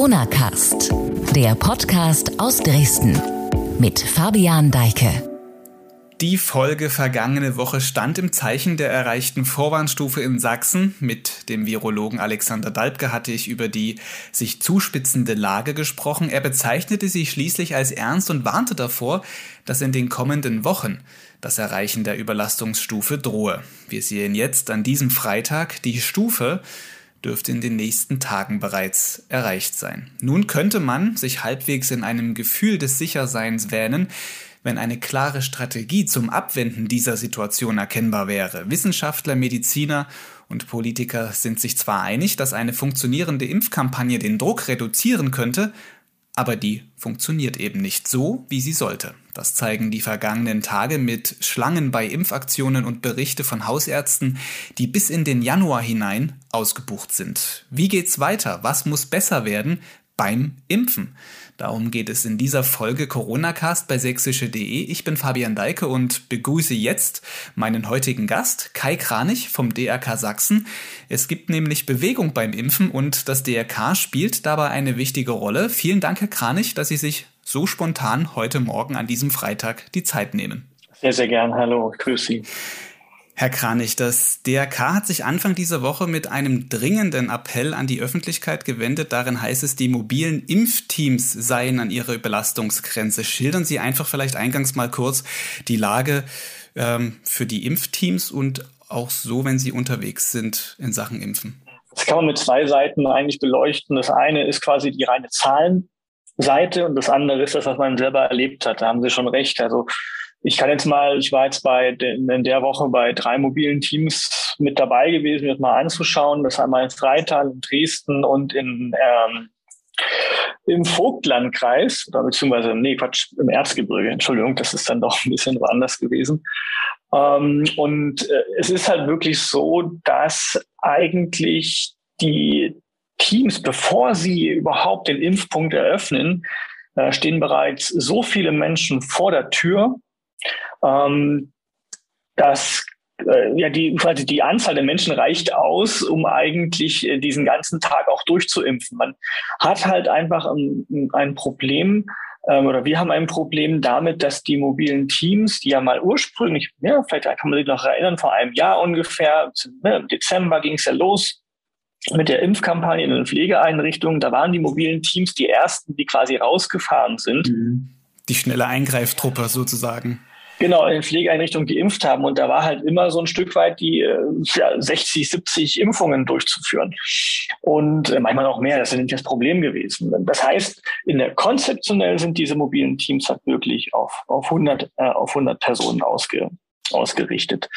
Corona Cast, der Podcast aus Dresden mit Fabian Deike. Die Folge vergangene Woche stand im Zeichen der erreichten Vorwarnstufe in Sachsen. Mit dem Virologen Alexander Dalbke hatte ich über die sich zuspitzende Lage gesprochen. Er bezeichnete sie schließlich als ernst und warnte davor, dass in den kommenden Wochen das Erreichen der Überlastungsstufe drohe. Wir sehen jetzt an diesem Freitag die Stufe dürfte in den nächsten Tagen bereits erreicht sein. Nun könnte man sich halbwegs in einem Gefühl des Sicherseins wähnen, wenn eine klare Strategie zum Abwenden dieser Situation erkennbar wäre. Wissenschaftler, Mediziner und Politiker sind sich zwar einig, dass eine funktionierende Impfkampagne den Druck reduzieren könnte, aber die funktioniert eben nicht so, wie sie sollte. Das zeigen die vergangenen Tage mit Schlangen bei Impfaktionen und Berichte von Hausärzten, die bis in den Januar hinein ausgebucht sind. Wie geht's weiter? Was muss besser werden beim Impfen? Darum geht es in dieser Folge Coronacast bei sächsische.de. Ich bin Fabian Deike und begrüße jetzt meinen heutigen Gast, Kai Kranich vom DRK Sachsen. Es gibt nämlich Bewegung beim Impfen und das DRK spielt dabei eine wichtige Rolle. Vielen Dank, Herr Kranich, dass Sie sich so spontan heute Morgen an diesem Freitag die Zeit nehmen. Sehr, sehr gern. Hallo, grüß Sie. Herr Kranich, das DRK hat sich Anfang dieser Woche mit einem dringenden Appell an die Öffentlichkeit gewendet. Darin heißt es, die mobilen Impfteams seien an ihrer Belastungsgrenze. Schildern Sie einfach vielleicht eingangs mal kurz die Lage ähm, für die Impfteams und auch so, wenn sie unterwegs sind in Sachen Impfen. Das kann man mit zwei Seiten eigentlich beleuchten. Das eine ist quasi die reine Zahlenseite und das andere ist das, was man selber erlebt hat. Da haben Sie schon recht. Also ich kann jetzt mal, ich war jetzt bei in der Woche bei drei mobilen Teams mit dabei gewesen, mir das mal anzuschauen. Das einmal in Freital, in Dresden und in ähm, im Vogtlandkreis, oder beziehungsweise, nee, Quatsch, im Erzgebirge, Entschuldigung, das ist dann doch ein bisschen woanders gewesen. Ähm, und äh, es ist halt wirklich so, dass eigentlich die Teams, bevor sie überhaupt den Impfpunkt eröffnen, äh, stehen bereits so viele Menschen vor der Tür, ähm, dass äh, ja, die, quasi die Anzahl der Menschen reicht aus, um eigentlich äh, diesen ganzen Tag auch durchzuimpfen. Man hat halt einfach ein, ein Problem, ähm, oder wir haben ein Problem damit, dass die mobilen Teams, die ja mal ursprünglich, ja, vielleicht kann man sich noch erinnern, vor einem Jahr ungefähr, ne, im Dezember ging es ja los mit der Impfkampagne in den Pflegeeinrichtungen, da waren die mobilen Teams die ersten, die quasi rausgefahren sind. Mhm. Die schnelle Eingreiftruppe sozusagen genau in Pflegeeinrichtungen geimpft haben. Und da war halt immer so ein Stück weit die äh, ja, 60, 70 Impfungen durchzuführen. Und äh, manchmal auch mehr, das ist nicht das Problem gewesen. Das heißt, in der konzeptionell sind diese mobilen Teams halt wirklich auf, auf 100, äh, auf 100 Personen ausge, ausgerichtet.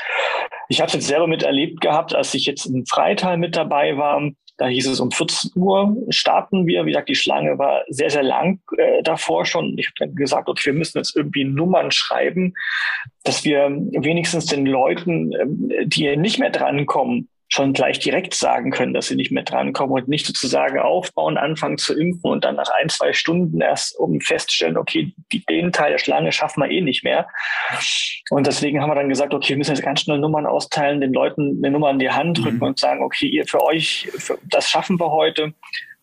Ich habe es jetzt selber miterlebt gehabt, als ich jetzt in Freital mit dabei war. Da hieß es um 14 Uhr starten wir. Wie gesagt, die Schlange war sehr, sehr lang äh, davor schon. Ich habe dann gesagt, okay, wir müssen jetzt irgendwie Nummern schreiben, dass wir wenigstens den Leuten, äh, die nicht mehr drankommen, schon gleich direkt sagen können, dass sie nicht mehr drankommen und nicht sozusagen aufbauen, anfangen zu impfen und dann nach ein, zwei Stunden erst um feststellen, okay, die, den Teil der Schlange schaffen wir eh nicht mehr. Und deswegen haben wir dann gesagt, okay, wir müssen jetzt ganz schnell Nummern austeilen, den Leuten eine Nummer in die Hand drücken mhm. und sagen, okay, ihr für euch, für, das schaffen wir heute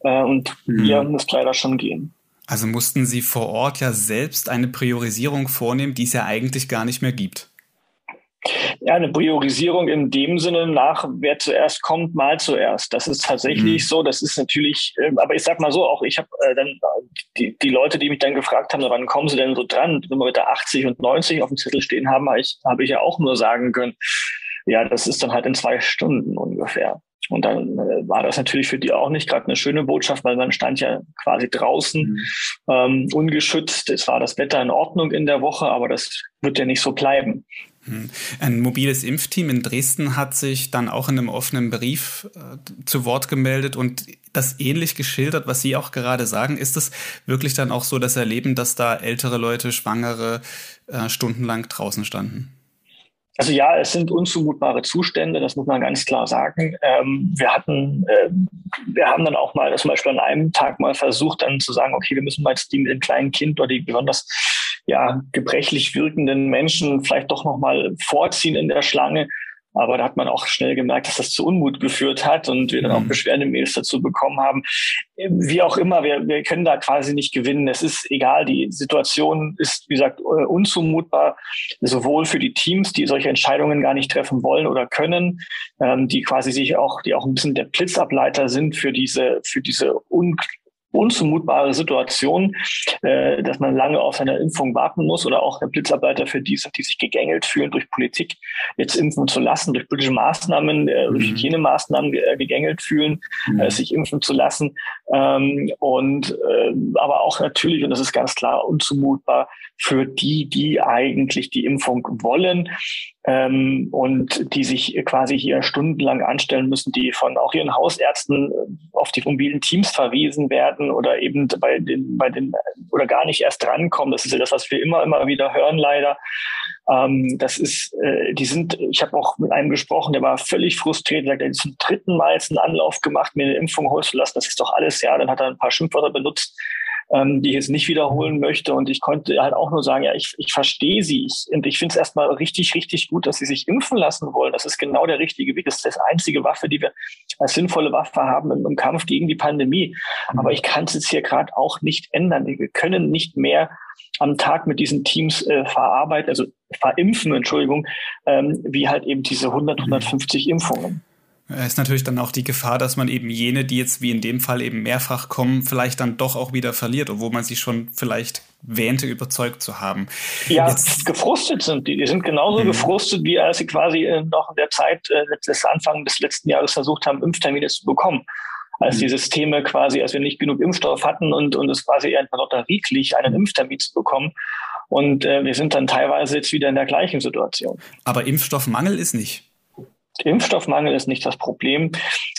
äh, und mhm. ihr müsst leider schon gehen. Also mussten Sie vor Ort ja selbst eine Priorisierung vornehmen, die es ja eigentlich gar nicht mehr gibt. Ja, eine Priorisierung in dem Sinne nach, wer zuerst kommt, mal zuerst. Das ist tatsächlich mhm. so. Das ist natürlich, äh, aber ich sag mal so, auch ich habe äh, dann die, die Leute, die mich dann gefragt haben, wann kommen sie denn so dran, wenn wir da 80 und 90 auf dem Zettel stehen haben, habe ich, hab ich ja auch nur sagen können, ja, das ist dann halt in zwei Stunden ungefähr. Und dann äh, war das natürlich für die auch nicht gerade eine schöne Botschaft, weil man stand ja quasi draußen, mhm. ähm, ungeschützt. Es war das Wetter in Ordnung in der Woche, aber das wird ja nicht so bleiben. Hm. Ein mobiles Impfteam in Dresden hat sich dann auch in einem offenen Brief äh, zu Wort gemeldet und das ähnlich geschildert, was Sie auch gerade sagen. Ist es wirklich dann auch so das Erleben, dass da ältere Leute, Schwangere äh, stundenlang draußen standen? Also ja, es sind unzumutbare Zustände, das muss man ganz klar sagen. Ähm, wir hatten, äh, wir haben dann auch mal zum Beispiel an einem Tag mal versucht, dann zu sagen, okay, wir müssen mal jetzt die mit dem kleinen Kind oder die besonders ja, gebrechlich wirkenden Menschen vielleicht doch nochmal vorziehen in der Schlange. Aber da hat man auch schnell gemerkt, dass das zu Unmut geführt hat und wir dann auch mhm. Beschwerdemails dazu bekommen haben. Wie auch immer, wir, wir können da quasi nicht gewinnen. Es ist egal, die Situation ist, wie gesagt, äh, unzumutbar, sowohl für die Teams, die solche Entscheidungen gar nicht treffen wollen oder können, ähm, die quasi sich auch, die auch ein bisschen der Blitzableiter sind für diese, für diese un unzumutbare Situation, äh, dass man lange auf seine Impfung warten muss oder auch der Blitzarbeiter für die die sich gegängelt fühlen durch Politik, jetzt impfen zu lassen, durch politische Maßnahmen, äh, durch mhm. Hygienemaßnahmen äh, gegängelt fühlen, mhm. äh, sich impfen zu lassen. Ähm, und äh, aber auch natürlich, und das ist ganz klar, unzumutbar für die, die eigentlich die Impfung wollen ähm, und die sich quasi hier stundenlang anstellen müssen, die von auch ihren Hausärzten äh, auf die mobilen Teams verwiesen werden oder eben bei den, bei den oder gar nicht erst drankommen. Das ist ja das, was wir immer, immer wieder hören, leider. Ähm, das ist, äh, die sind, ich habe auch mit einem gesprochen, der war völlig frustriert, sagt, er hat zum dritten Mal einen Anlauf gemacht, mir eine Impfung holen zu lassen. Das ist doch alles, ja. Dann hat er ein paar Schimpfwörter benutzt ähm, die ich jetzt nicht wiederholen möchte. Und ich konnte halt auch nur sagen, ja, ich, ich verstehe sie. Ich, und ich finde es erstmal richtig, richtig gut, dass sie sich impfen lassen wollen. Das ist genau der richtige Weg. Das ist das einzige Waffe, die wir als sinnvolle Waffe haben im, im Kampf gegen die Pandemie. Mhm. Aber ich kann es jetzt hier gerade auch nicht ändern. Wir können nicht mehr am Tag mit diesen Teams äh, verarbeiten, also verimpfen, Entschuldigung, ähm, wie halt eben diese 100, 150 mhm. Impfungen. Es ist natürlich dann auch die Gefahr, dass man eben jene, die jetzt wie in dem Fall eben mehrfach kommen, vielleicht dann doch auch wieder verliert, obwohl man sich schon vielleicht wähnte, überzeugt zu haben. Ja, jetzt, gefrustet sind die. Die sind genauso mhm. gefrustet, wie als sie quasi äh, noch in der Zeit äh, des Anfang des letzten Jahres versucht haben, Impftermine zu bekommen. Als mhm. die Systeme quasi, als wir nicht genug Impfstoff hatten und, und es quasi eher lotterieklich einen Impftermin zu bekommen. Und äh, wir sind dann teilweise jetzt wieder in der gleichen Situation. Aber Impfstoffmangel ist nicht. Impfstoffmangel ist nicht das Problem,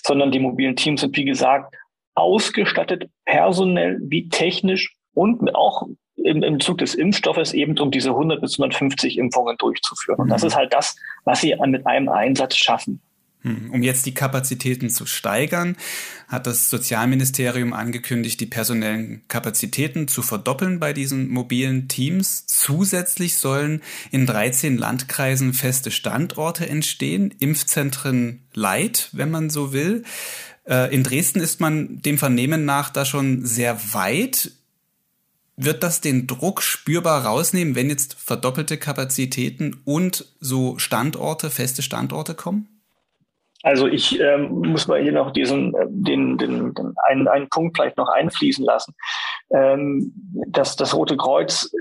sondern die mobilen Teams sind, wie gesagt, ausgestattet, personell wie technisch und auch im, im Zug des Impfstoffes eben um diese 100 bis 150 Impfungen durchzuführen. Und das mhm. ist halt das, was sie mit einem Einsatz schaffen. Hm, um jetzt die Kapazitäten zu steigern, hat das Sozialministerium angekündigt, die personellen Kapazitäten zu verdoppeln bei diesen mobilen Teams. Zusätzlich sollen in 13 Landkreisen feste Standorte entstehen, Impfzentren Light, wenn man so will. Äh, in Dresden ist man dem Vernehmen nach da schon sehr weit. Wird das den Druck spürbar rausnehmen, wenn jetzt verdoppelte Kapazitäten und so Standorte, feste Standorte kommen? Also ich ähm, muss mal hier noch diesen, äh, den, den, den einen, einen Punkt vielleicht noch einfließen lassen. Ähm, das, das Rote Kreuz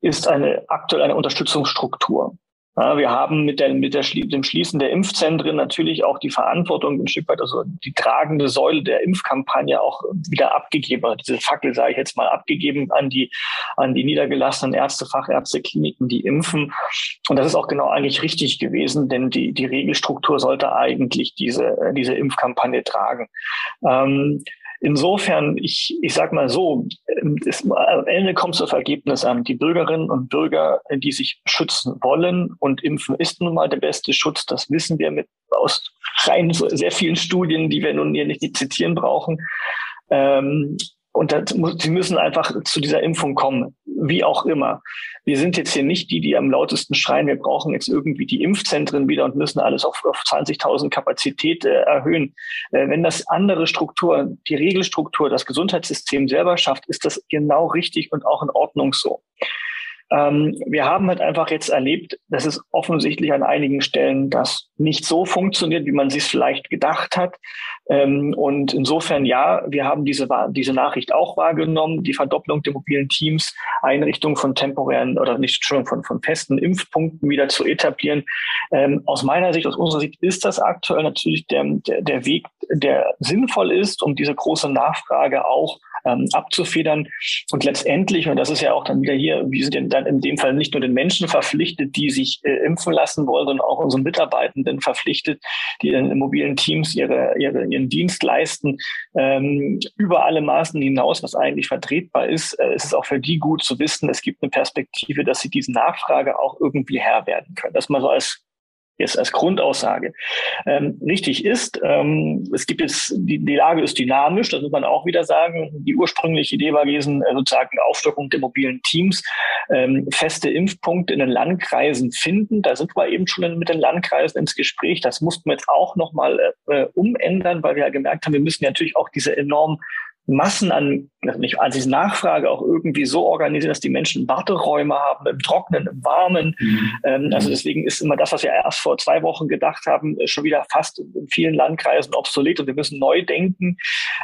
ist eine aktuell eine Unterstützungsstruktur. Ja, wir haben mit, der, mit der, dem Schließen der Impfzentren natürlich auch die Verantwortung ein Stück weit, also die tragende Säule der Impfkampagne auch wieder abgegeben, also diese Fackel sage ich jetzt mal abgegeben an die, an die niedergelassenen Ärzte, Fachärzte, Kliniken, die impfen. Und das ist auch genau eigentlich richtig gewesen, denn die, die Regelstruktur sollte eigentlich diese, diese Impfkampagne tragen. Ähm, Insofern, ich, ich sage mal so, es, am Ende kommt es auf Ergebnis an. Die Bürgerinnen und Bürger, die sich schützen wollen und impfen ist nun mal der beste Schutz, das wissen wir mit aus rein sehr vielen Studien, die wir nun hier nicht zitieren brauchen. Ähm, und das, sie müssen einfach zu dieser Impfung kommen, wie auch immer. Wir sind jetzt hier nicht die, die am lautesten schreien, wir brauchen jetzt irgendwie die Impfzentren wieder und müssen alles auf, auf 20.000 Kapazität äh, erhöhen. Äh, wenn das andere Struktur, die Regelstruktur, das Gesundheitssystem selber schafft, ist das genau richtig und auch in Ordnung so. Ähm, wir haben halt einfach jetzt erlebt, dass es offensichtlich an einigen Stellen das nicht so funktioniert, wie man sich vielleicht gedacht hat. Ähm, und insofern, ja, wir haben diese, diese Nachricht auch wahrgenommen, die Verdopplung der mobilen Teams, Einrichtung von temporären oder nicht schon von, von festen Impfpunkten wieder zu etablieren. Ähm, aus meiner Sicht, aus unserer Sicht ist das aktuell natürlich der, der, der Weg, der sinnvoll ist, um diese große Nachfrage auch ähm, abzufedern. Und letztendlich, und das ist ja auch dann wieder hier, wir sind dann in dem Fall nicht nur den Menschen verpflichtet, die sich äh, impfen lassen wollen, sondern auch unseren Mitarbeitenden verpflichtet, die dann in mobilen Teams ihre, ihre, ihren Dienst leisten, ähm, über alle Maßen hinaus, was eigentlich vertretbar ist. Äh, es auch für die gut zu wissen, es gibt eine Perspektive, dass sie diesen Nachfrage auch irgendwie Herr werden können. Das mal so als Jetzt als Grundaussage. Ähm, richtig ist, ähm, es gibt jetzt, die, die Lage ist dynamisch, das muss man auch wieder sagen. Die ursprüngliche Idee war gewesen, äh, sozusagen Aufstockung der mobilen Teams, ähm, feste Impfpunkte in den Landkreisen finden. Da sind wir eben schon mit den Landkreisen ins Gespräch. Das mussten wir jetzt auch nochmal äh, umändern, weil wir ja gemerkt haben, wir müssen natürlich auch diese enormen Massen an, also nicht, an diese Nachfrage auch irgendwie so organisieren, dass die Menschen Warteräume haben, im Trockenen, im Warmen. Mhm. Ähm, also deswegen ist immer das, was wir erst vor zwei Wochen gedacht haben, äh, schon wieder fast in vielen Landkreisen obsolet und wir müssen neu denken,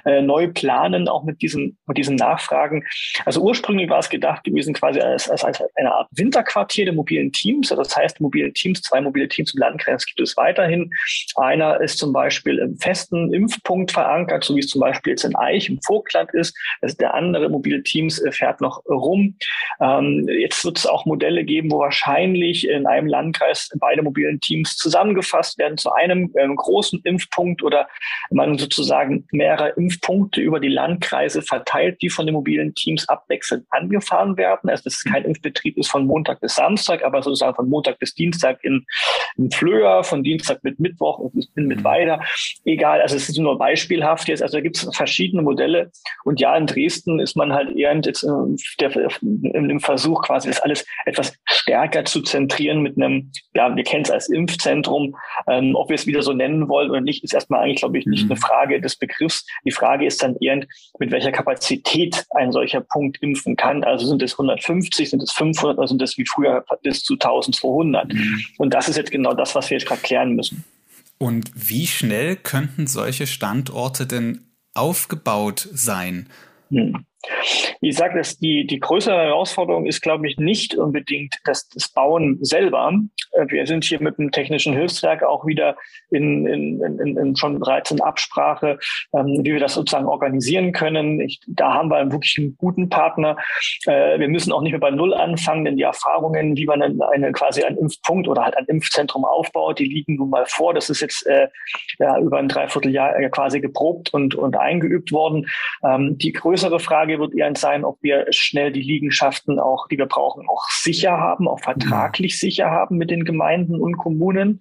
äh, neu planen, auch mit diesen, mit diesen Nachfragen. Also ursprünglich war es gedacht gewesen quasi als, als, als eine Art Winterquartier der mobilen Teams. Also das heißt, mobile Teams, zwei mobile Teams im Landkreis gibt es weiterhin. Einer ist zum Beispiel im festen Impfpunkt verankert, so wie es zum Beispiel jetzt in Eich im Vogtland ist. Ist der andere mobile Teams äh, fährt noch rum. Ähm, jetzt wird es auch Modelle geben, wo wahrscheinlich in einem Landkreis beide mobilen Teams zusammengefasst werden zu einem ähm, großen Impfpunkt oder man sozusagen mehrere Impfpunkte über die Landkreise verteilt, die von den mobilen Teams abwechselnd angefahren werden. Also das ist kein Impfbetrieb ist von Montag bis Samstag, aber sozusagen von Montag bis Dienstag in, in Flöhr, von Dienstag mit Mittwoch und in mit weiter. Egal, also es ist nur beispielhaft jetzt. Also da gibt es verschiedene Modelle, Fälle. Und ja, in Dresden ist man halt eher jetzt äh, der, im Versuch, quasi das alles etwas stärker zu zentrieren mit einem, ja, wir kennen es als Impfzentrum. Ähm, ob wir es wieder so nennen wollen oder nicht, ist erstmal eigentlich, glaube ich, nicht mhm. eine Frage des Begriffs. Die Frage ist dann eher, mit welcher Kapazität ein solcher Punkt impfen kann. Also sind es 150, sind es 500 oder sind es wie früher bis zu 1200? Mhm. Und das ist jetzt genau das, was wir jetzt gerade klären müssen. Und wie schnell könnten solche Standorte denn aufgebaut sein? Hm. Ich sage, dass die, die größere Herausforderung ist, glaube ich, nicht unbedingt das, das Bauen selber. Äh, wir sind hier mit dem Technischen Hilfswerk auch wieder in, in, in, in schon bereits in Absprache, ähm, wie wir das sozusagen organisieren können. Ich, da haben wir wirklich einen guten Partner. Äh, wir müssen auch nicht mehr bei Null anfangen, denn die Erfahrungen, wie man eine, eine quasi einen Impfpunkt oder halt ein Impfzentrum aufbaut, die liegen nun mal vor. Das ist jetzt äh, ja, über ein Dreivierteljahr äh, quasi geprobt und, und eingeübt worden. Ähm, die größere Frage wird eher sein, ob wir schnell die Liegenschaften auch, die wir brauchen, auch sicher haben, auch vertraglich sicher haben mit den Gemeinden und Kommunen.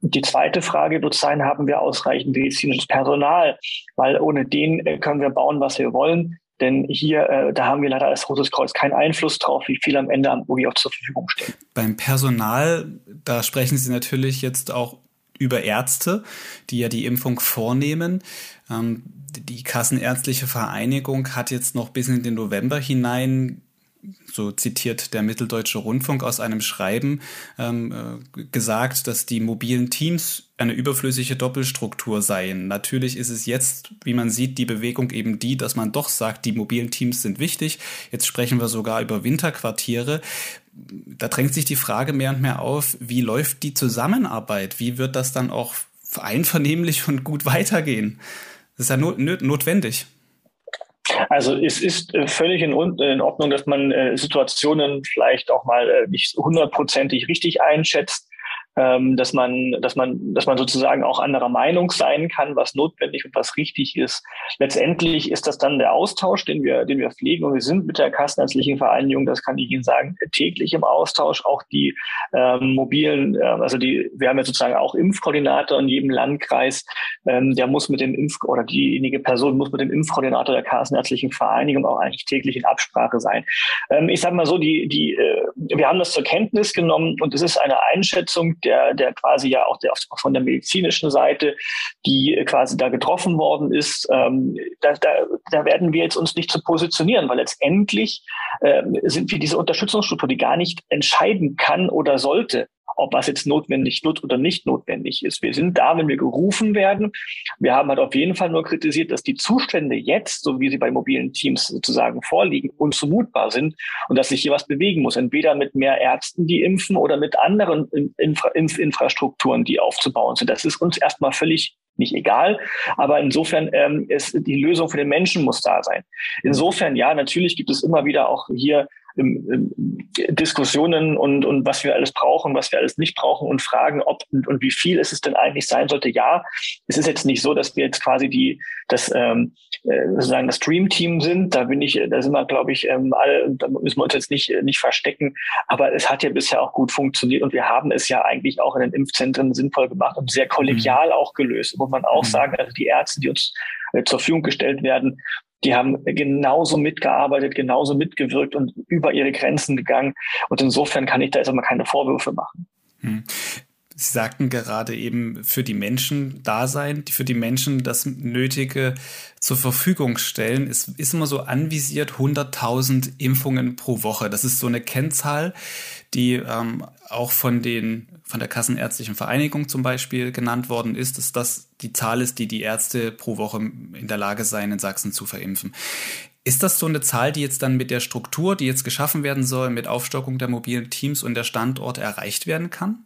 Und die zweite Frage wird sein, haben wir ausreichend medizinisches Personal? Weil ohne den äh, können wir bauen, was wir wollen. Denn hier, äh, da haben wir leider als Rotes Kreuz keinen Einfluss drauf, wie viel am Ende am OG auch zur Verfügung steht. Beim Personal, da sprechen Sie natürlich jetzt auch über Ärzte, die ja die Impfung vornehmen. Ähm, die Kassenärztliche Vereinigung hat jetzt noch bis in den November hinein so zitiert der Mitteldeutsche Rundfunk aus einem Schreiben ähm, äh, gesagt, dass die mobilen Teams eine überflüssige Doppelstruktur seien. Natürlich ist es jetzt, wie man sieht, die Bewegung eben die, dass man doch sagt, die mobilen Teams sind wichtig. Jetzt sprechen wir sogar über Winterquartiere. Da drängt sich die Frage mehr und mehr auf, wie läuft die Zusammenarbeit? Wie wird das dann auch einvernehmlich und gut weitergehen? Das ist ja not notwendig. Also es ist äh, völlig in, Ordnung, dass man äh, Situationen vielleicht auch mal äh, nicht hundertprozentig richtig einschätzt ähm, dass man, dass man, dass man sozusagen auch anderer Meinung sein kann, was notwendig und was richtig ist. Letztendlich ist das dann der Austausch, den wir, den wir pflegen und wir sind mit der Kassenärztlichen Vereinigung, das kann ich Ihnen sagen, täglich im Austausch. Auch die ähm, mobilen, äh, also die, wir haben ja sozusagen auch Impfkoordinator in jedem Landkreis, ähm, der muss mit dem Impf oder diejenige Person muss mit dem Impfkoordinator der Kassenärztlichen Vereinigung auch eigentlich täglich in Absprache sein. Ähm, ich sage mal so, die, die, äh, wir haben das zur Kenntnis genommen und es ist eine Einschätzung der, der quasi ja auch der, von der medizinischen Seite, die quasi da getroffen worden ist, ähm, da, da, da werden wir jetzt uns nicht zu positionieren, weil letztendlich ähm, sind wir diese Unterstützungsstruktur, die gar nicht entscheiden kann oder sollte, ob was jetzt notwendig wird oder nicht notwendig ist. Wir sind da, wenn wir gerufen werden. Wir haben halt auf jeden Fall nur kritisiert, dass die Zustände jetzt, so wie sie bei mobilen Teams sozusagen vorliegen, unzumutbar sind und dass sich hier was bewegen muss. Entweder mit mehr Ärzten, die impfen oder mit anderen Infra Infrastrukturen, die aufzubauen sind. Das ist uns erstmal völlig nicht egal. Aber insofern ähm, ist die Lösung für den Menschen muss da sein. Insofern ja, natürlich gibt es immer wieder auch hier Diskussionen und, und was wir alles brauchen, was wir alles nicht brauchen und fragen, ob und, und wie viel es denn eigentlich sein sollte. Ja, es ist jetzt nicht so, dass wir jetzt quasi die, das, ähm, äh, sozusagen das Dream-Team sind. Da bin ich, da sind wir, glaube ich, ähm, alle, da müssen wir uns jetzt nicht, nicht verstecken. Aber es hat ja bisher auch gut funktioniert und wir haben es ja eigentlich auch in den Impfzentren sinnvoll gemacht und sehr kollegial mhm. auch gelöst. Muss man auch mhm. sagen, also die Ärzte, die uns äh, zur Verfügung gestellt werden, die haben genauso mitgearbeitet, genauso mitgewirkt und über ihre Grenzen gegangen. Und insofern kann ich da jetzt auch mal keine Vorwürfe machen. Hm. Sie sagten gerade eben für die Menschen da sein, für die Menschen das Nötige zur Verfügung stellen. Es ist immer so anvisiert 100.000 Impfungen pro Woche. Das ist so eine Kennzahl, die ähm, auch von den von der Kassenärztlichen Vereinigung zum Beispiel genannt worden ist, dass das die Zahl ist, die die Ärzte pro Woche in der Lage seien, in Sachsen zu verimpfen. Ist das so eine Zahl, die jetzt dann mit der Struktur, die jetzt geschaffen werden soll, mit Aufstockung der mobilen Teams und der Standorte erreicht werden kann?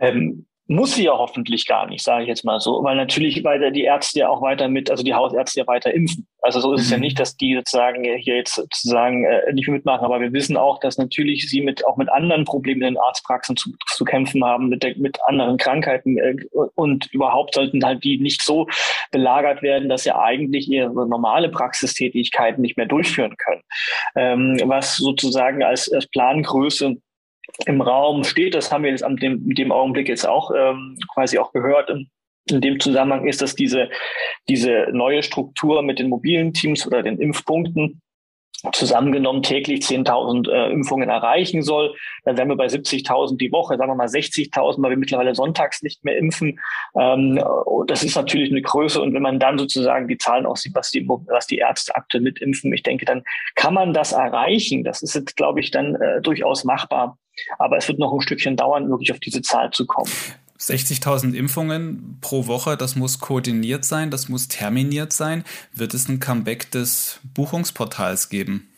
Ähm, muss sie ja hoffentlich gar nicht, sage ich jetzt mal so, weil natürlich weiter die Ärzte ja auch weiter mit, also die Hausärzte ja weiter impfen. Also so ist es ja mhm. nicht, dass die sozusagen hier jetzt sozusagen äh, nicht mitmachen, aber wir wissen auch, dass natürlich sie mit auch mit anderen Problemen in den Arztpraxen zu, zu kämpfen haben, mit, der, mit anderen Krankheiten äh, und überhaupt sollten halt die nicht so belagert werden, dass sie eigentlich ihre normale Praxistätigkeiten nicht mehr durchführen können. Ähm, was sozusagen als, als Plangröße im Raum steht. Das haben wir jetzt an dem, dem Augenblick jetzt auch ähm, quasi auch gehört. In, in dem Zusammenhang ist, dass diese, diese neue Struktur mit den mobilen Teams oder den Impfpunkten zusammengenommen täglich 10.000 äh, Impfungen erreichen soll. Dann wären wir bei 70.000 die Woche, sagen wir mal 60.000, weil wir mittlerweile sonntags nicht mehr impfen. Ähm, das ist natürlich eine Größe. Und wenn man dann sozusagen die Zahlen auch sieht, was die, was die Ärzte aktuell mitimpfen, ich denke, dann kann man das erreichen. Das ist jetzt, glaube ich, dann äh, durchaus machbar. Aber es wird noch ein Stückchen dauern, wirklich auf diese Zahl zu kommen. 60.000 Impfungen pro Woche, das muss koordiniert sein, das muss terminiert sein. Wird es ein Comeback des Buchungsportals geben?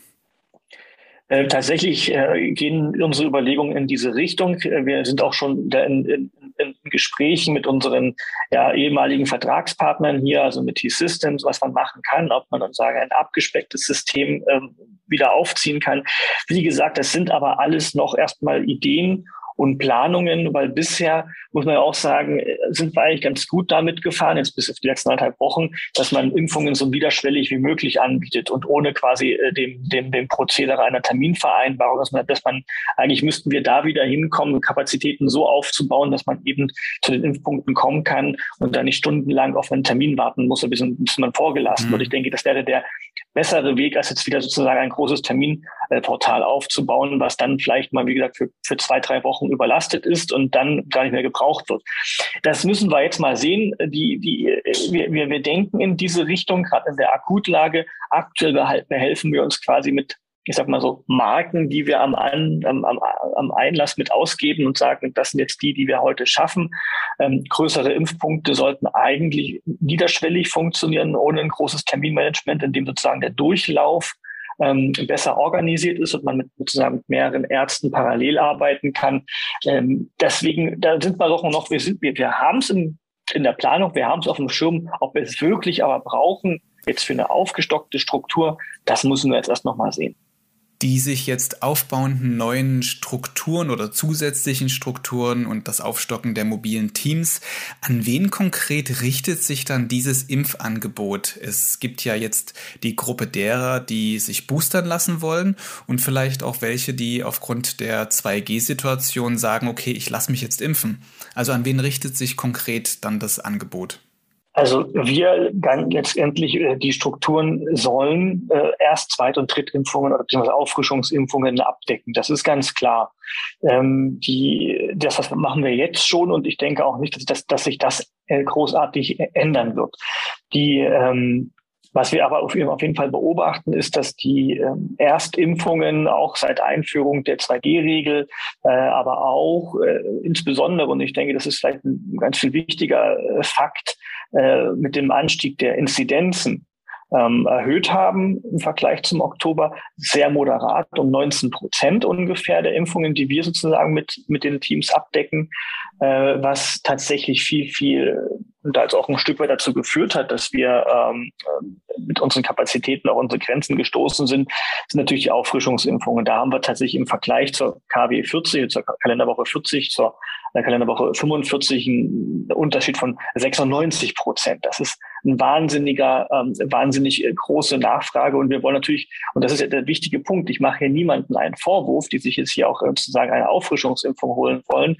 Äh, tatsächlich äh, gehen unsere Überlegungen in diese Richtung. Äh, wir sind auch schon in, in, in Gesprächen mit unseren ja, ehemaligen Vertragspartnern hier, also mit T-Systems, was man machen kann, ob man dann sagen, ein abgespecktes System ähm, wieder aufziehen kann. Wie gesagt, das sind aber alles noch erstmal Ideen und Planungen, weil bisher, muss man ja auch sagen, sind wir eigentlich ganz gut damit gefahren, jetzt bis auf die letzten anderthalb Wochen, dass man Impfungen so widerschwellig wie möglich anbietet und ohne quasi äh, dem, dem, dem Prozedere einer Terminvereinbarung, dass man, dass man, eigentlich müssten wir da wieder hinkommen, Kapazitäten so aufzubauen, dass man eben zu den Impfpunkten kommen kann und da nicht stundenlang auf einen Termin warten muss, bis, bis man vorgelassen mhm. wird. Ich denke, das wäre der bessere Weg, als jetzt wieder sozusagen ein großes Terminportal aufzubauen, was dann vielleicht mal, wie gesagt, für, für zwei, drei Wochen überlastet ist und dann gar nicht mehr gebraucht wird. Das müssen wir jetzt mal sehen. Die, die, wir, wir, wir denken in diese Richtung, gerade in der Akutlage. Aktuell behelfen wir uns quasi mit ich sag mal so, Marken, die wir am, An, am, am Einlass mit ausgeben und sagen, das sind jetzt die, die wir heute schaffen. Ähm, größere Impfpunkte sollten eigentlich niederschwellig funktionieren, ohne ein großes Terminmanagement, in dem sozusagen der Durchlauf ähm, besser organisiert ist und man mit, sozusagen mit mehreren Ärzten parallel arbeiten kann. Ähm, deswegen, da sind wir doch noch, wir wir, wir haben es in, in der Planung, wir haben es auf dem Schirm, ob wir es wirklich aber brauchen, jetzt für eine aufgestockte Struktur, das müssen wir jetzt erst noch mal sehen die sich jetzt aufbauenden neuen Strukturen oder zusätzlichen Strukturen und das Aufstocken der mobilen Teams, an wen konkret richtet sich dann dieses Impfangebot? Es gibt ja jetzt die Gruppe derer, die sich boostern lassen wollen und vielleicht auch welche, die aufgrund der 2G-Situation sagen, okay, ich lasse mich jetzt impfen. Also an wen richtet sich konkret dann das Angebot? Also wir dann letztendlich äh, die Strukturen sollen äh, Erst-, Zweit- und Drittimpfungen oder beziehungsweise Auffrischungsimpfungen abdecken. Das ist ganz klar. Ähm, die, das, das machen wir jetzt schon und ich denke auch nicht, dass, dass, dass sich das äh, großartig ändern wird. Die ähm, was wir aber auf jeden Fall beobachten, ist, dass die ähm, Erstimpfungen auch seit Einführung der 2G-Regel, äh, aber auch äh, insbesondere, und ich denke, das ist vielleicht ein ganz viel wichtiger äh, Fakt, äh, mit dem Anstieg der Inzidenzen ähm, erhöht haben im Vergleich zum Oktober, sehr moderat, um 19 Prozent ungefähr der Impfungen, die wir sozusagen mit, mit den Teams abdecken, äh, was tatsächlich viel, viel und also auch ein Stück weit dazu geführt hat, dass wir ähm, mit unseren Kapazitäten auch unsere Grenzen gestoßen sind, sind natürlich die Auffrischungsimpfungen. Da haben wir tatsächlich im Vergleich zur KW 40, zur Kalenderwoche 40, zur der Kalenderwoche 45 ein Unterschied von 96 Prozent. Das ist ein wahnsinniger, ähm, wahnsinnig äh, große Nachfrage. Und wir wollen natürlich, und das ist ja der wichtige Punkt, ich mache hier niemanden einen Vorwurf, die sich jetzt hier auch sozusagen eine Auffrischungsimpfung holen wollen.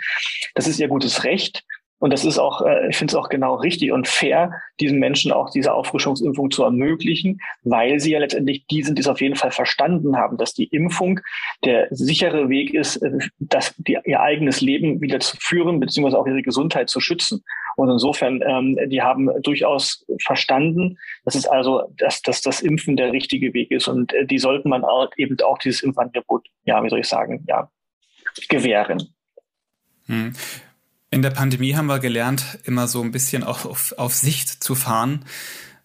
Das ist ihr gutes Recht. Und das ist auch, äh, ich finde es auch genau richtig und fair, diesen Menschen auch diese Auffrischungsimpfung zu ermöglichen, weil sie ja letztendlich die sind, die es auf jeden Fall verstanden haben, dass die Impfung der sichere Weg ist, äh, das, die, ihr eigenes Leben wieder zu führen, beziehungsweise auch ihre Gesundheit zu schützen. Und insofern, ähm, die haben durchaus verstanden, dass es also, dass, dass das Impfen der richtige Weg ist. Und äh, die sollten man auch, eben auch dieses Impfangebot, ja, wie soll ich sagen, ja, gewähren. Hm. In der Pandemie haben wir gelernt, immer so ein bisschen auf, auf, Sicht zu fahren.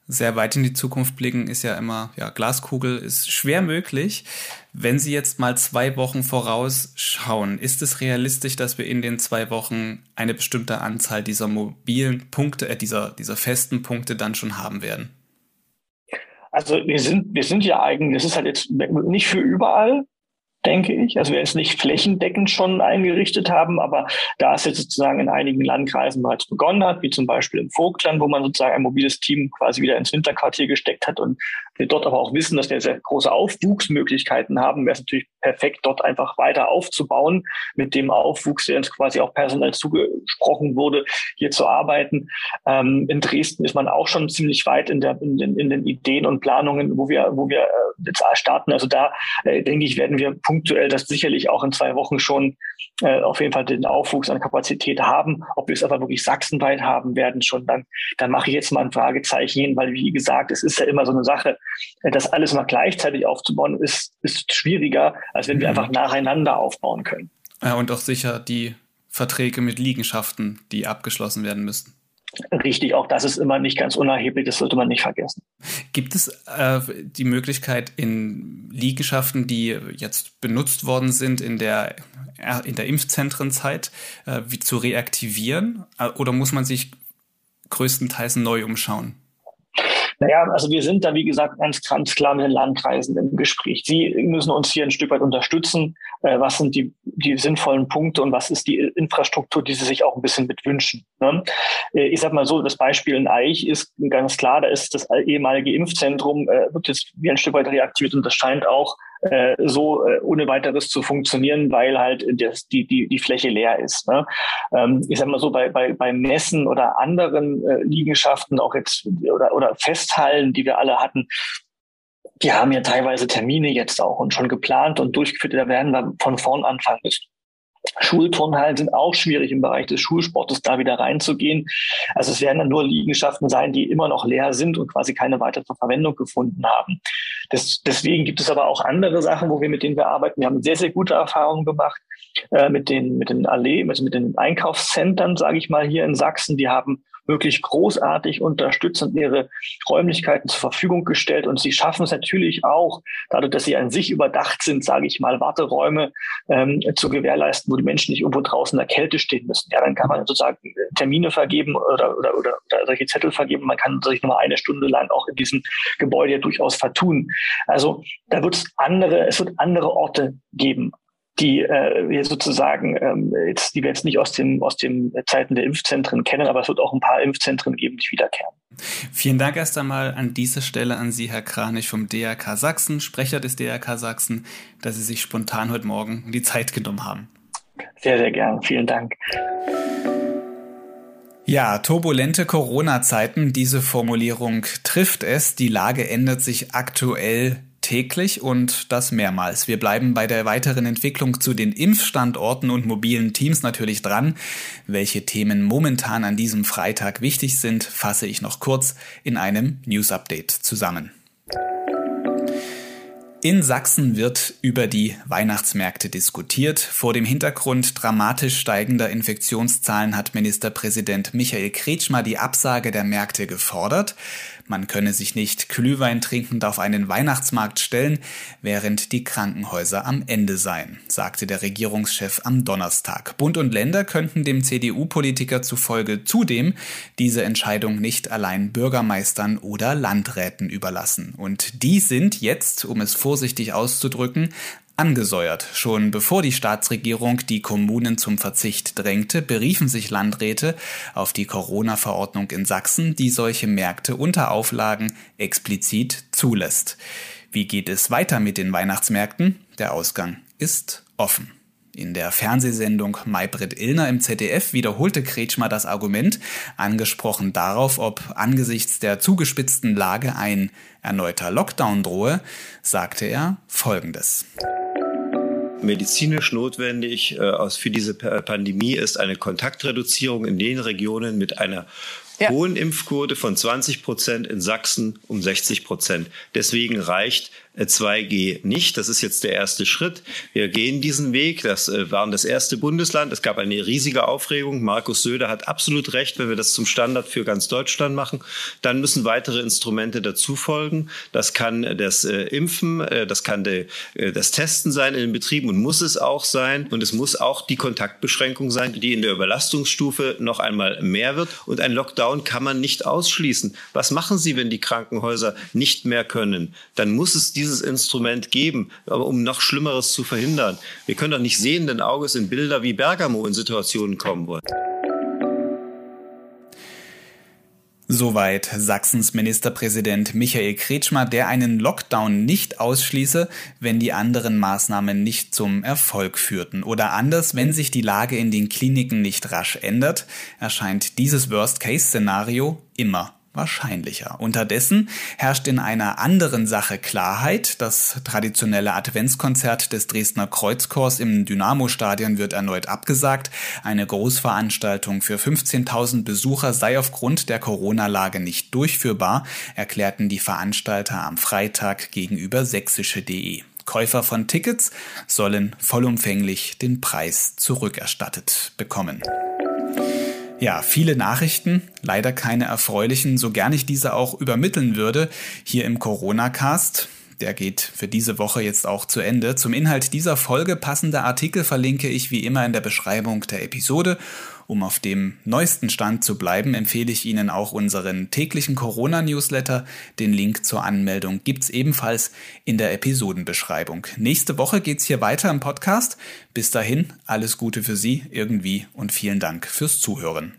Sehr weit in die Zukunft blicken ist ja immer, ja, Glaskugel ist schwer möglich. Wenn Sie jetzt mal zwei Wochen vorausschauen, ist es realistisch, dass wir in den zwei Wochen eine bestimmte Anzahl dieser mobilen Punkte, äh, dieser, dieser festen Punkte dann schon haben werden? Also wir sind, wir sind ja eigentlich, das ist halt jetzt nicht für überall, denke ich. Also wir es nicht flächendeckend schon eingerichtet haben, aber da es jetzt sozusagen in einigen Landkreisen bereits begonnen hat, wie zum Beispiel im Vogtland, wo man sozusagen ein mobiles Team quasi wieder ins Winterquartier gesteckt hat und wir dort aber auch wissen, dass wir sehr große Aufwuchsmöglichkeiten haben, wäre es natürlich perfekt, dort einfach weiter aufzubauen, mit dem Aufwuchs, der uns quasi auch personell zugesprochen wurde, hier zu arbeiten. Ähm, in Dresden ist man auch schon ziemlich weit in, der, in, den, in den Ideen und Planungen, wo wir, wo wir äh, jetzt starten. Also da, äh, denke ich, werden wir punktuell das sicherlich auch in zwei Wochen schon äh, auf jeden Fall den Aufwuchs an Kapazität haben. Ob wir es aber wirklich sachsenweit haben werden schon, dann, dann mache ich jetzt mal ein Fragezeichen hin, weil wie gesagt, es ist ja immer so eine Sache, das alles mal gleichzeitig aufzubauen, ist, ist schwieriger, als wenn wir mhm. einfach nacheinander aufbauen können. Ja, und auch sicher die Verträge mit Liegenschaften, die abgeschlossen werden müssen. Richtig, auch das ist immer nicht ganz unerheblich, das sollte man nicht vergessen. Gibt es äh, die Möglichkeit in Liegenschaften, die jetzt benutzt worden sind in der, äh, in der Impfzentrenzeit, äh, wie zu reaktivieren? Äh, oder muss man sich größtenteils neu umschauen? Naja, also wir sind da, wie gesagt, ganz, ganz klar mit den Landkreisen im Gespräch. Sie müssen uns hier ein Stück weit unterstützen. Äh, was sind die, die sinnvollen Punkte und was ist die Infrastruktur, die sie sich auch ein bisschen mit wünschen? Ne? Äh, ich sag mal so, das Beispiel in Eich ist ganz klar, da ist das ehemalige Impfzentrum, äh, wird jetzt wie ein Stück weit reaktiviert und das scheint auch äh, so äh, ohne weiteres zu funktionieren, weil halt das, die, die, die Fläche leer ist. Ne? Ähm, ich sag mal so, bei, bei, bei Messen oder anderen äh, Liegenschaften, auch jetzt oder, oder Festhallen, die wir alle hatten, die haben ja teilweise Termine jetzt auch und schon geplant und durchgeführt. Da werden wir von vorn anfangen müssen. Schulturnhallen sind auch schwierig im Bereich des Schulsportes, da wieder reinzugehen. Also es werden dann nur Liegenschaften sein, die immer noch leer sind und quasi keine weitere Verwendung gefunden haben. Das, deswegen gibt es aber auch andere Sachen, wo wir mit denen wir arbeiten. Wir haben sehr, sehr gute Erfahrungen gemacht äh, mit den, mit den Allee, mit, mit den Einkaufszentren, sage ich mal, hier in Sachsen. Die haben wirklich großartig unterstützend ihre Räumlichkeiten zur Verfügung gestellt. Und sie schaffen es natürlich auch, dadurch, dass sie an sich überdacht sind, sage ich mal, Warteräume ähm, zu gewährleisten, wo die Menschen nicht irgendwo draußen in der Kälte stehen müssen. Ja, dann kann man sozusagen Termine vergeben oder, oder, oder, oder solche Zettel vergeben. Man kann sich nochmal eine Stunde lang auch in diesem Gebäude durchaus vertun. Also da wird es andere, es wird andere Orte geben die äh, wir sozusagen ähm, jetzt, die wir jetzt nicht aus den aus den Zeiten der Impfzentren kennen, aber es wird auch ein paar Impfzentren geben, die wiederkehren. Vielen Dank erst einmal an dieser Stelle an Sie, Herr Kranich vom DRK Sachsen, Sprecher des DRK Sachsen, dass Sie sich spontan heute Morgen die Zeit genommen haben. Sehr, sehr gern. Vielen Dank. Ja, turbulente Corona-Zeiten, diese Formulierung trifft es. Die Lage ändert sich aktuell täglich und das mehrmals. Wir bleiben bei der weiteren Entwicklung zu den Impfstandorten und mobilen Teams natürlich dran. Welche Themen momentan an diesem Freitag wichtig sind, fasse ich noch kurz in einem News Update zusammen. In Sachsen wird über die Weihnachtsmärkte diskutiert. Vor dem Hintergrund dramatisch steigender Infektionszahlen hat Ministerpräsident Michael Kretschmer die Absage der Märkte gefordert. Man könne sich nicht Glühwein trinkend auf einen Weihnachtsmarkt stellen, während die Krankenhäuser am Ende seien, sagte der Regierungschef am Donnerstag. Bund und Länder könnten dem CDU-Politiker zufolge zudem diese Entscheidung nicht allein Bürgermeistern oder Landräten überlassen. Und die sind jetzt, um es vorsichtig auszudrücken, angesäuert. Schon bevor die Staatsregierung die Kommunen zum Verzicht drängte, beriefen sich Landräte auf die Corona-Verordnung in Sachsen, die solche Märkte unter Auflagen explizit zulässt. Wie geht es weiter mit den Weihnachtsmärkten? Der Ausgang ist offen. In der Fernsehsendung Maybrit Illner im ZDF wiederholte Kretschmer das Argument, angesprochen darauf, ob angesichts der zugespitzten Lage ein erneuter Lockdown drohe, sagte er Folgendes medizinisch notwendig äh, für diese Pandemie ist eine Kontaktreduzierung in den Regionen mit einer ja. hohen Impfquote von 20 Prozent in Sachsen um 60 Prozent. Deswegen reicht 2G nicht. Das ist jetzt der erste Schritt. Wir gehen diesen Weg. Das äh, waren das erste Bundesland. Es gab eine riesige Aufregung. Markus Söder hat absolut recht, wenn wir das zum Standard für ganz Deutschland machen. Dann müssen weitere Instrumente dazu folgen. Das kann das äh, Impfen, äh, das kann das Testen sein in den Betrieben und muss es auch sein. Und es muss auch die Kontaktbeschränkung sein, die in der Überlastungsstufe noch einmal mehr wird. Und ein Lockdown kann man nicht ausschließen. Was machen Sie, wenn die Krankenhäuser nicht mehr können? Dann muss es diese dieses Instrument geben, aber um noch Schlimmeres zu verhindern. Wir können doch nicht sehenden Auges in Bilder wie Bergamo in Situationen kommen wollen. Soweit Sachsens Ministerpräsident Michael Kretschmer, der einen Lockdown nicht ausschließe, wenn die anderen Maßnahmen nicht zum Erfolg führten. Oder anders, wenn sich die Lage in den Kliniken nicht rasch ändert, erscheint dieses Worst-Case-Szenario immer wahrscheinlicher. Unterdessen herrscht in einer anderen Sache Klarheit. Das traditionelle Adventskonzert des Dresdner Kreuzchors im Dynamo-Stadion wird erneut abgesagt. Eine Großveranstaltung für 15.000 Besucher sei aufgrund der Corona-Lage nicht durchführbar, erklärten die Veranstalter am Freitag gegenüber sächsische.de. Käufer von Tickets sollen vollumfänglich den Preis zurückerstattet bekommen. Ja, viele Nachrichten, leider keine erfreulichen, so gern ich diese auch übermitteln würde, hier im Corona-Cast. Der geht für diese Woche jetzt auch zu Ende. Zum Inhalt dieser Folge passende Artikel verlinke ich wie immer in der Beschreibung der Episode um auf dem neuesten Stand zu bleiben, empfehle ich Ihnen auch unseren täglichen Corona-Newsletter. Den Link zur Anmeldung gibt's ebenfalls in der Episodenbeschreibung. Nächste Woche geht's hier weiter im Podcast. Bis dahin, alles Gute für Sie irgendwie und vielen Dank fürs Zuhören.